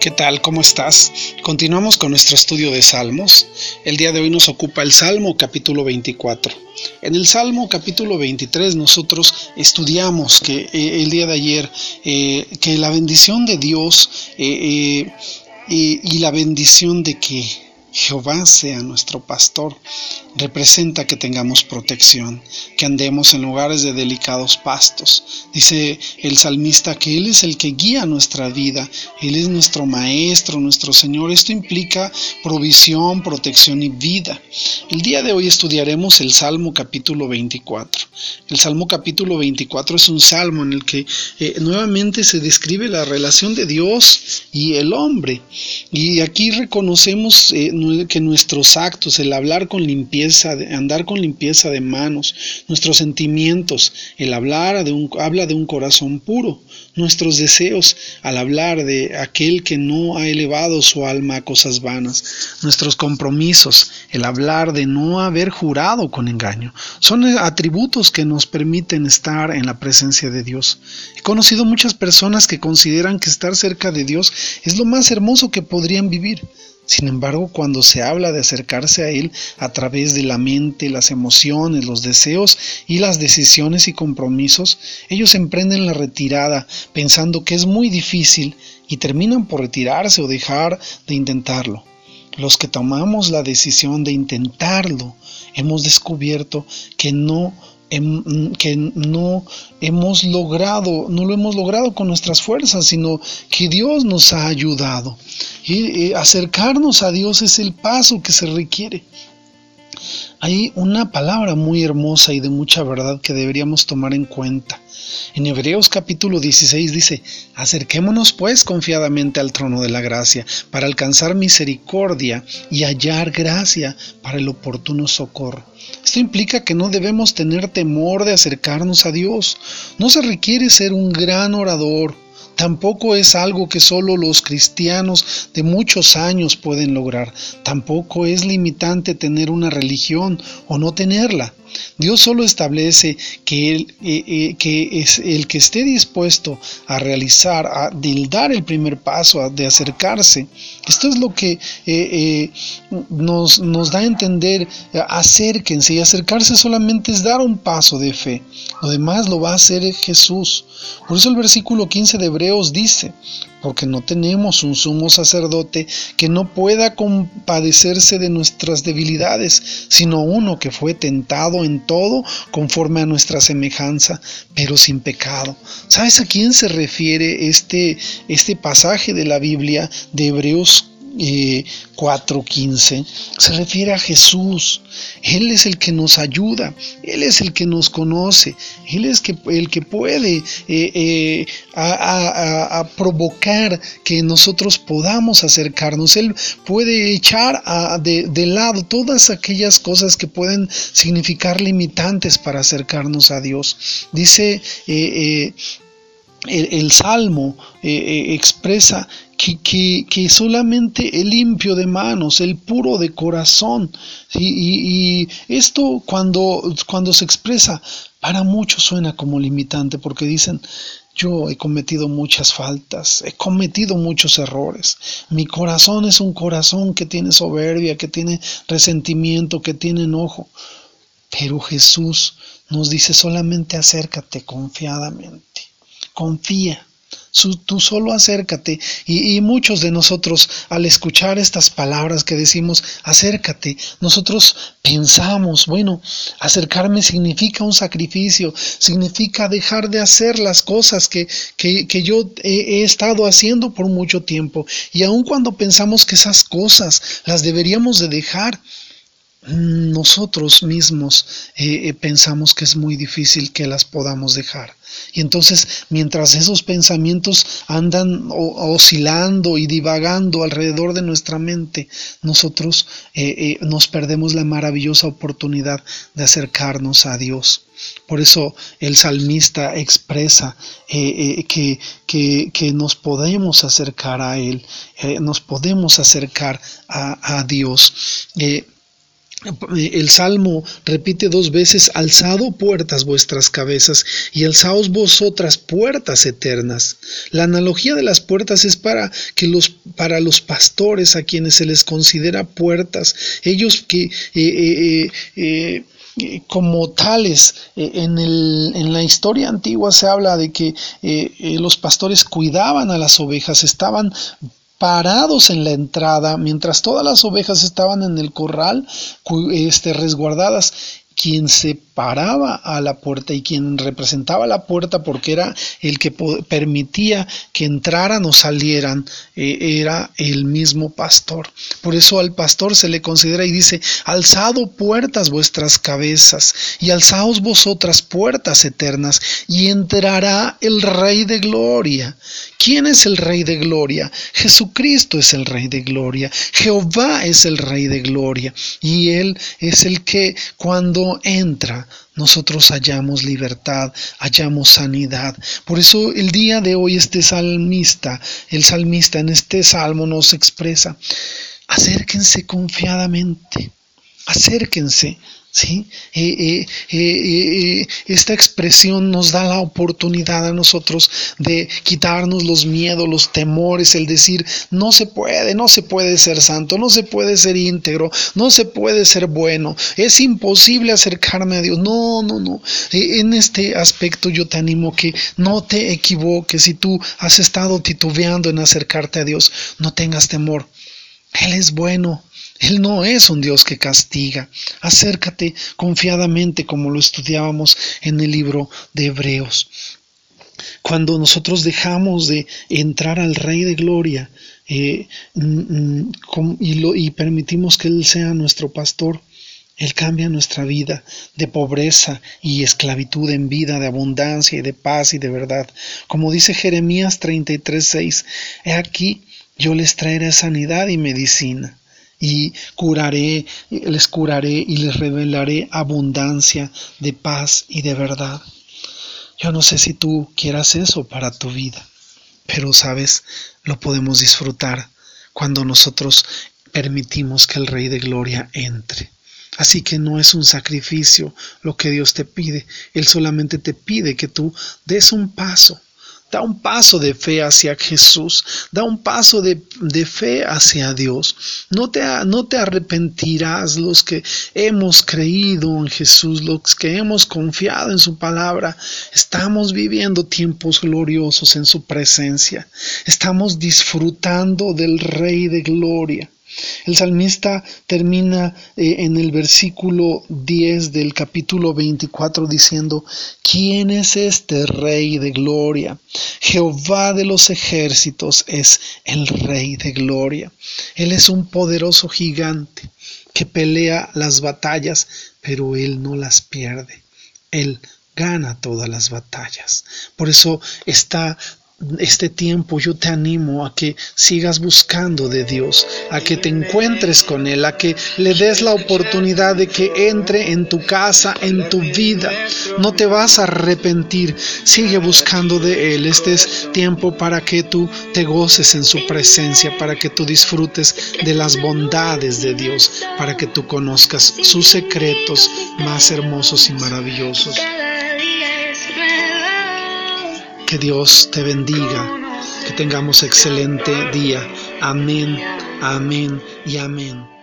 ¿Qué tal? ¿Cómo estás? Continuamos con nuestro estudio de Salmos. El día de hoy nos ocupa el Salmo capítulo 24. En el Salmo capítulo 23 nosotros estudiamos que eh, el día de ayer eh, que la bendición de Dios eh, y la bendición de que Jehová sea nuestro pastor representa que tengamos protección, que andemos en lugares de delicados pastos. Dice el salmista que Él es el que guía nuestra vida, Él es nuestro Maestro, nuestro Señor. Esto implica provisión, protección y vida. El día de hoy estudiaremos el Salmo capítulo 24. El Salmo capítulo 24 es un salmo en el que eh, nuevamente se describe la relación de Dios y el hombre. Y aquí reconocemos eh, que nuestros actos, el hablar con limpieza, andar con limpieza de manos, nuestros sentimientos, el hablar de un, habla de un corazón puro, nuestros deseos al hablar de aquel que no ha elevado su alma a cosas vanas, nuestros compromisos, el hablar de no haber jurado con engaño, son atributos que nos permiten estar en la presencia de Dios. He conocido muchas personas que consideran que estar cerca de Dios es lo más hermoso que podrían vivir. Sin embargo, cuando se habla de acercarse a Él a través de la mente, las emociones, los deseos y las decisiones y compromisos, ellos emprenden la retirada pensando que es muy difícil y terminan por retirarse o dejar de intentarlo. Los que tomamos la decisión de intentarlo, hemos descubierto que no que no hemos logrado, no lo hemos logrado con nuestras fuerzas, sino que Dios nos ha ayudado. Y acercarnos a Dios es el paso que se requiere. Hay una palabra muy hermosa y de mucha verdad que deberíamos tomar en cuenta. En Hebreos capítulo 16 dice, acerquémonos pues confiadamente al trono de la gracia para alcanzar misericordia y hallar gracia para el oportuno socorro. Esto implica que no debemos tener temor de acercarnos a Dios. No se requiere ser un gran orador, Tampoco es algo que solo los cristianos de muchos años pueden lograr. Tampoco es limitante tener una religión o no tenerla. Dios solo establece que, eh, eh, que es el que esté dispuesto a realizar, a dar el primer paso, de acercarse. Esto es lo que eh, nos, nos, da a entender, acérquense y acercarse solamente es dar un paso de fe. Lo demás lo va a hacer Jesús. Por eso el versículo 15 de Hebreos dice, porque no tenemos un sumo sacerdote que no pueda compadecerse de nuestras debilidades, sino uno que fue tentado en todo conforme a nuestra semejanza, pero sin pecado. ¿Sabes a quién se refiere este, este pasaje de la Biblia de Hebreos 4.15 se refiere a Jesús. Él es el que nos ayuda, Él es el que nos conoce, Él es que, el que puede eh, eh, a, provocar que nosotros podamos acercarnos. Él puede echar de, lado todas aquellas cosas que pueden significar limitantes para acercarnos a Dios. Dice eh, el, Salmo expresa que, solamente el limpio de manos, el puro de corazón, y, esto cuando, cuando se expresa, para muchos suena como limitante, porque dicen, yo he cometido muchas faltas, he cometido muchos errores. Mi corazón es un corazón que tiene soberbia, que tiene resentimiento, que tiene enojo. Pero Jesús nos dice solamente acércate confiadamente, confía tú solo acércate. Y, muchos de nosotros al escuchar estas palabras que decimos, acércate, nosotros pensamos, bueno, acercarme significa un sacrificio, significa dejar de hacer las cosas que, que, yo he, estado haciendo por mucho tiempo. Y aun cuando pensamos que esas cosas las deberíamos de dejar, nosotros mismos eh, eh, pensamos que es muy difícil que las podamos dejar. Y entonces, mientras esos pensamientos andan oscilando y divagando alrededor de nuestra mente, nosotros eh, nos perdemos la maravillosa oportunidad de acercarnos a Dios. Por eso el salmista expresa que, que, nos podemos acercar a Él, nos podemos acercar a, a Dios. El Salmo repite dos veces, alzado puertas vuestras cabezas y alzaos vosotras puertas eternas. La analogía de las puertas es para que los, para los pastores a quienes se les considera puertas, ellos que eh, eh, eh, como tales, en, el, en, la historia antigua se habla de que los pastores cuidaban a las ovejas, estaban parados en la entrada, mientras todas las ovejas estaban en el corral, este, resguardadas, quien se paraba a la puerta y quien representaba la puerta porque era el que permitía que entraran o salieran, eh, era el mismo pastor. Por eso al pastor se le considera y dice, alzado puertas vuestras cabezas y alzaos vosotras puertas eternas y entrará el Rey de Gloria. ¿Quién es el Rey de Gloria? Jesucristo es el Rey de Gloria. Jehová es el Rey de Gloria. Y Él es el que cuando entra nosotros hallamos libertad, hallamos sanidad. Por eso el día de hoy este salmista, el salmista en este salmo nos expresa, acérquense confiadamente, acérquense, ¿sí? Eh, eh, eh, esta expresión nos da la oportunidad a nosotros de quitarnos los miedos, los temores, el decir, no se puede, no se puede ser santo, no se puede ser íntegro, no se puede ser bueno, es imposible acercarme a Dios. No, no, no. En este aspecto yo te animo que no te equivoques. Si tú has estado titubeando en acercarte a Dios, no tengas temor. Él es bueno, él no es un Dios que castiga. Acércate confiadamente como lo estudiábamos en el libro de Hebreos. Cuando nosotros dejamos de entrar al Rey de Gloria eh, mm, mm, y, permitimos que Él sea nuestro pastor, él cambia nuestra vida de pobreza y esclavitud en vida, de abundancia y de paz y de verdad. Como dice Jeremías 33:6, he aquí yo les traeré sanidad y medicina y curaré, les curaré y les revelaré abundancia de paz y de verdad. Yo no sé si tú quieras eso para tu vida, pero sabes, lo podemos disfrutar cuando nosotros permitimos que el Rey de Gloria entre. Así que no es un sacrificio lo que Dios te pide, Él solamente te pide que tú des un paso, Da un paso de fe hacia Jesús, da un paso de, fe hacia Dios. No te, no te arrepentirás los que hemos creído en Jesús, los que hemos confiado en su palabra. Estamos viviendo tiempos gloriosos en su presencia. Estamos disfrutando del Rey de Gloria. El salmista termina eh, en el versículo 10 del capítulo 24 diciendo, ¿quién es este rey de gloria? Jehová de los ejércitos es el rey de gloria. Él es un poderoso gigante que pelea las batallas, pero él no las pierde. Él gana todas las batallas. Por eso está este tiempo yo te animo a que sigas buscando de Dios, a que te encuentres con Él, a que le des la oportunidad de que entre en tu casa, en tu vida. No te vas a arrepentir, sigue buscando de Él. Este es tiempo para que tú te goces en su presencia, para que tú disfrutes de las bondades de Dios, para que tú conozcas sus secretos más hermosos y maravillosos. Dios te bendiga, que tengamos excelente día. Amén, amén y amén.